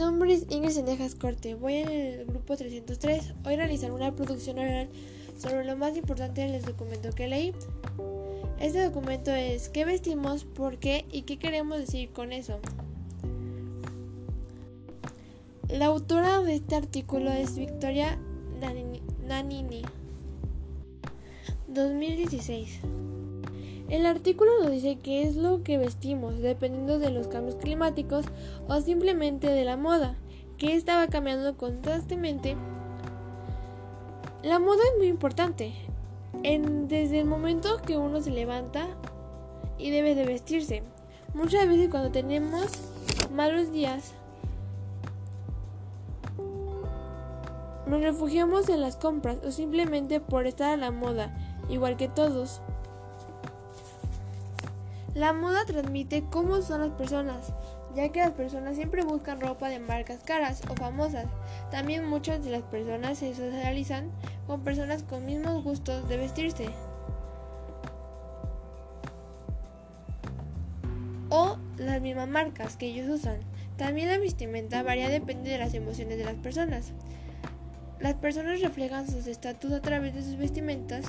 nombre es Ingrid Sendejas Corte. Voy en el grupo 303. Hoy realizaré una producción oral sobre lo más importante del documento que leí. Este documento es qué vestimos, por qué y qué queremos decir con eso. La autora de este artículo es Victoria Nanini. 2016. El artículo nos dice qué es lo que vestimos dependiendo de los cambios climáticos o simplemente de la moda, que estaba cambiando constantemente. La moda es muy importante, desde el momento que uno se levanta y debe de vestirse. Muchas veces cuando tenemos malos días, nos refugiamos en las compras o simplemente por estar a la moda, igual que todos. La moda transmite cómo son las personas, ya que las personas siempre buscan ropa de marcas caras o famosas. También muchas de las personas se socializan con personas con mismos gustos de vestirse. O las mismas marcas que ellos usan. También la vestimenta varía depende de las emociones de las personas. Las personas reflejan sus estatus a través de sus vestimentas,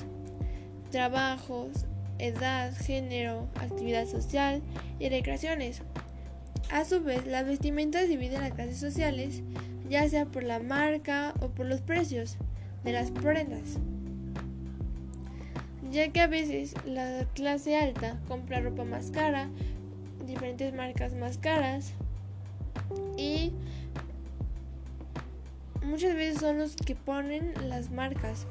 trabajos, edad, género, actividad social y recreaciones. A su vez, las vestimentas dividen las clases sociales, ya sea por la marca o por los precios de las prendas. Ya que a veces la clase alta compra ropa más cara, diferentes marcas más caras y muchas veces son los que ponen las marcas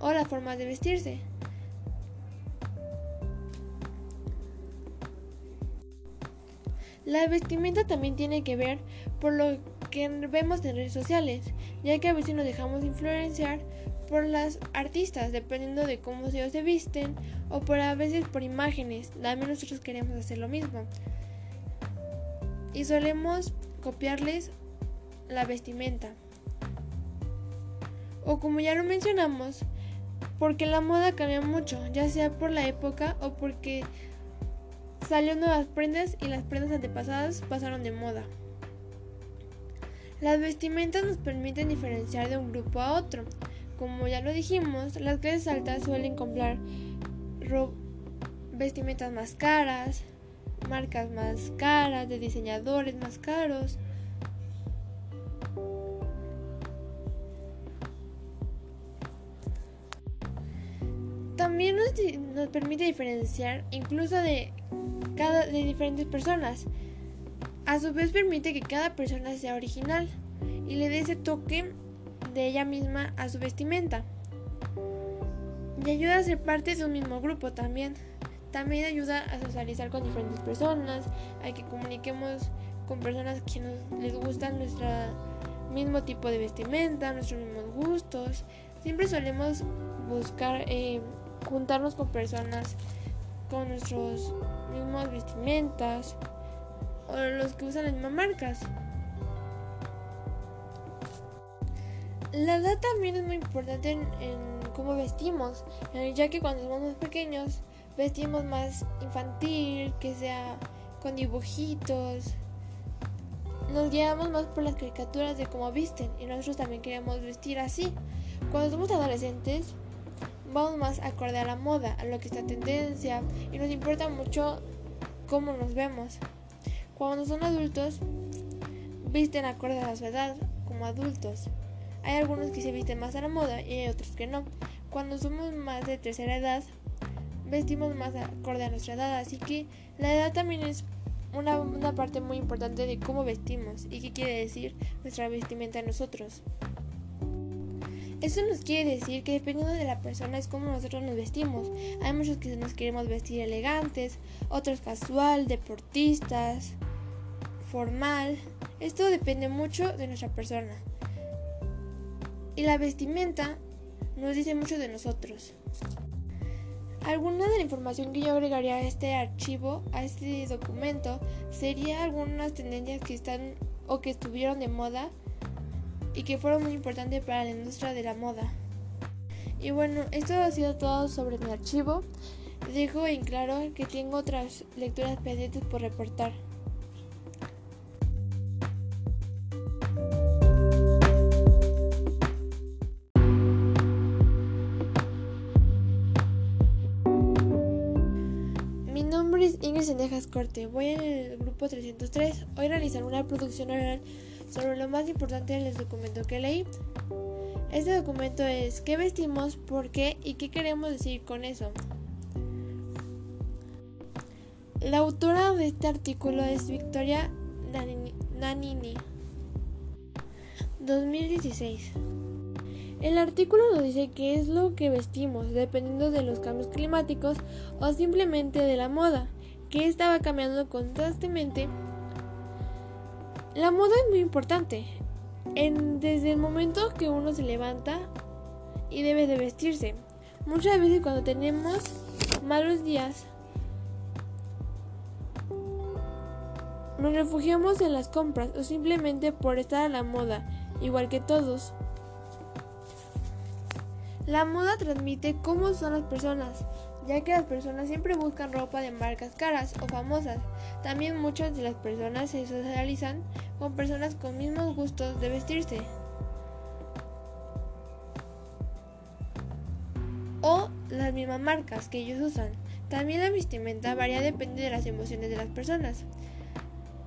o las formas de vestirse. La vestimenta también tiene que ver por lo que vemos en redes sociales, ya que a veces nos dejamos influenciar por las artistas, dependiendo de cómo ellos se visten, o por a veces por imágenes. También nosotros queremos hacer lo mismo. Y solemos copiarles la vestimenta. O como ya lo mencionamos, porque la moda cambia mucho, ya sea por la época o porque Salieron nuevas prendas y las prendas antepasadas pasaron de moda. Las vestimentas nos permiten diferenciar de un grupo a otro. Como ya lo dijimos, las clases altas suelen comprar vestimentas más caras, marcas más caras, de diseñadores más caros. También nos, permite diferenciar incluso de cada, de diferentes personas. A su vez permite que cada persona sea original y le dé ese toque de ella misma a su vestimenta. Y ayuda a ser parte de un mismo grupo también. También ayuda a socializar con diferentes personas, a que comuniquemos con personas que nos, les gustan nuestro mismo tipo de vestimenta, nuestros mismos gustos. Siempre solemos buscar eh, juntarnos con personas con nuestros mismos vestimentas o los que usan las mismas marcas. La edad también es muy importante en, cómo vestimos, eh, ya que cuando somos más pequeños vestimos más infantil, que sea con dibujitos. Nos guiamos más por las caricaturas de cómo visten y nosotros también queremos vestir así. Cuando somos adolescentes vamos más acorde a la moda, a lo que está tendencia y nos importa mucho cómo nos vemos. Cuando son adultos, visten acorde a su edad como adultos. Hay algunos que se visten más a la moda y hay otros que no. Cuando somos más de tercera edad, vestimos más acorde a nuestra edad. Así que la edad también es una, una parte muy importante de cómo vestimos y qué quiere decir nuestra vestimenta a nosotros. Eso nos quiere decir que dependiendo de la persona es como nosotros nos vestimos. Hay muchos que nos queremos vestir elegantes, otros casual, deportistas, formal. Esto depende mucho de nuestra persona. Y la vestimenta nos dice mucho de nosotros. Alguna de la información que yo agregaría a este archivo, a este documento, sería algunas tendencias que están o que estuvieron de moda y que fueron muy importantes para la industria de la moda. Y bueno, esto ha sido todo sobre mi archivo. Dejo en claro que tengo otras lecturas pendientes por reportar. Mi nombre es Ingrid Sendejas Corte, voy en el grupo 303. Hoy realizaré una producción oral sobre lo más importante del documento que leí. Este documento es qué vestimos, por qué y qué queremos decir con eso. La autora de este artículo es Victoria Nanini. 2016. El artículo nos dice qué es lo que vestimos dependiendo de los cambios climáticos o simplemente de la moda, que estaba cambiando constantemente. La moda es muy importante. desde el momento que uno se levanta y debe de vestirse. Muchas veces cuando tenemos malos días nos refugiamos en las compras o simplemente por estar a la moda, igual que todos. La moda transmite cómo son las personas, ya que las personas siempre buscan ropa de marcas caras o famosas. También muchas de las personas se socializan con personas con mismos gustos de vestirse. O las mismas marcas que ellos usan. También la vestimenta varía depende de las emociones de las personas.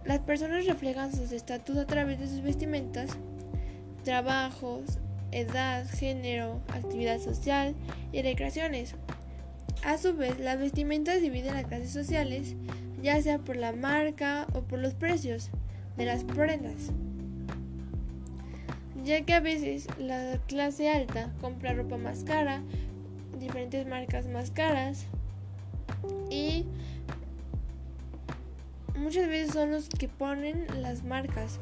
Las personas reflejan sus estatus a través de sus vestimentas, trabajos, edad, género, actividad social y recreaciones. A su vez, las vestimentas dividen las clases sociales, ya sea por la marca o por los precios de las prendas. Ya que a veces la clase alta compra ropa más cara, diferentes marcas más caras y muchas veces son los que ponen las marcas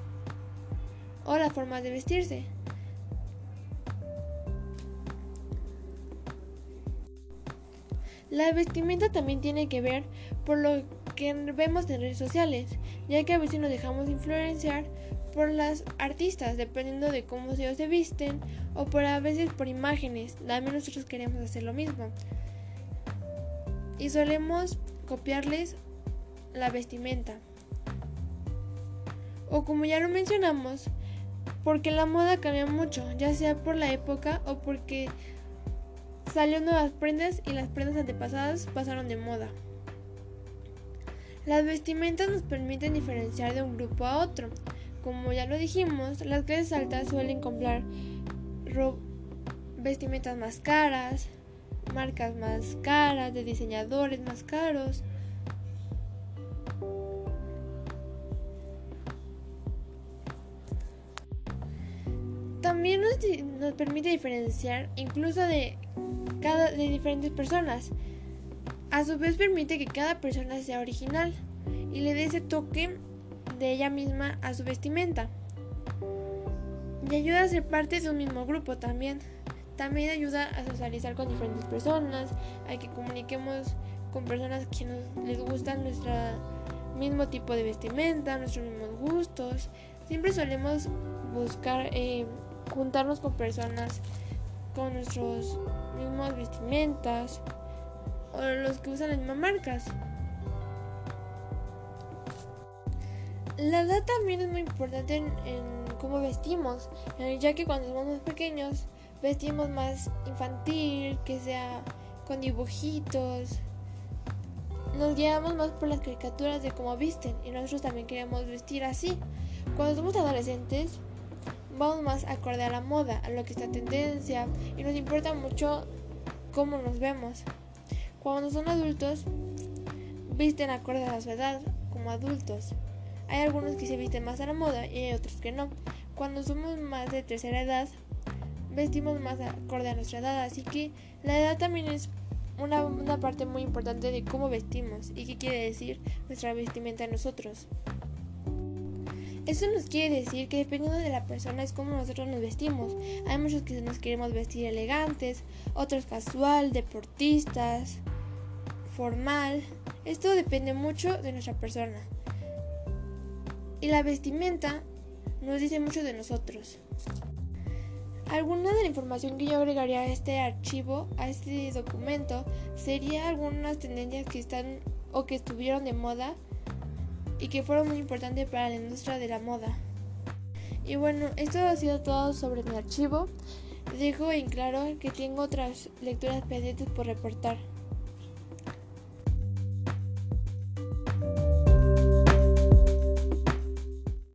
o la forma de vestirse. La vestimenta también tiene que ver por lo que vemos en redes sociales, ya que a veces nos dejamos influenciar por las artistas, dependiendo de cómo ellos se visten, o por a veces por imágenes. También nosotros queremos hacer lo mismo. Y solemos copiarles la vestimenta. O como ya lo mencionamos, porque la moda cambia mucho, ya sea por la época o porque Salió nuevas prendas y las prendas antepasadas pasaron de moda. Las vestimentas nos permiten diferenciar de un grupo a otro. Como ya lo dijimos, las clases altas suelen comprar vestimentas más caras, marcas más caras, de diseñadores más caros. También nos, permite diferenciar incluso de cada, de diferentes personas. A su vez permite que cada persona sea original y le dé ese toque de ella misma a su vestimenta. Y ayuda a ser parte de un mismo grupo también. También ayuda a socializar con diferentes personas, a que comuniquemos con personas que nos, les gustan nuestro mismo tipo de vestimenta, nuestros mismos gustos. Siempre solemos buscar eh, juntarnos con personas con nuestros mismos vestimentas o los que usan las mismas marcas. La edad también es muy importante en, cómo vestimos, ya que cuando somos más pequeños vestimos más infantil, que sea con dibujitos. Nos guiamos más por las caricaturas de cómo visten y nosotros también queremos vestir así. Cuando somos adolescentes vamos más acorde a la moda, a lo que está tendencia y nos importa mucho cómo nos vemos. Cuando son adultos, visten acorde a su edad como adultos. Hay algunos que se visten más a la moda y hay otros que no. Cuando somos más de tercera edad, vestimos más acorde a nuestra edad. Así que la edad también es una, parte muy importante de cómo vestimos y qué quiere decir nuestra vestimenta a nosotros. Eso nos quiere decir que dependiendo de la persona es como nosotros nos vestimos. Hay muchos que nos queremos vestir elegantes, otros casual, deportistas, formal. Esto depende mucho de nuestra persona. Y la vestimenta nos dice mucho de nosotros. Alguna de la información que yo agregaría a este archivo, a este documento, sería algunas tendencias que están o que estuvieron de moda y que fueron muy importantes para la industria de la moda. Y bueno, esto ha sido todo sobre mi archivo. Dejo en claro que tengo otras lecturas pendientes por reportar.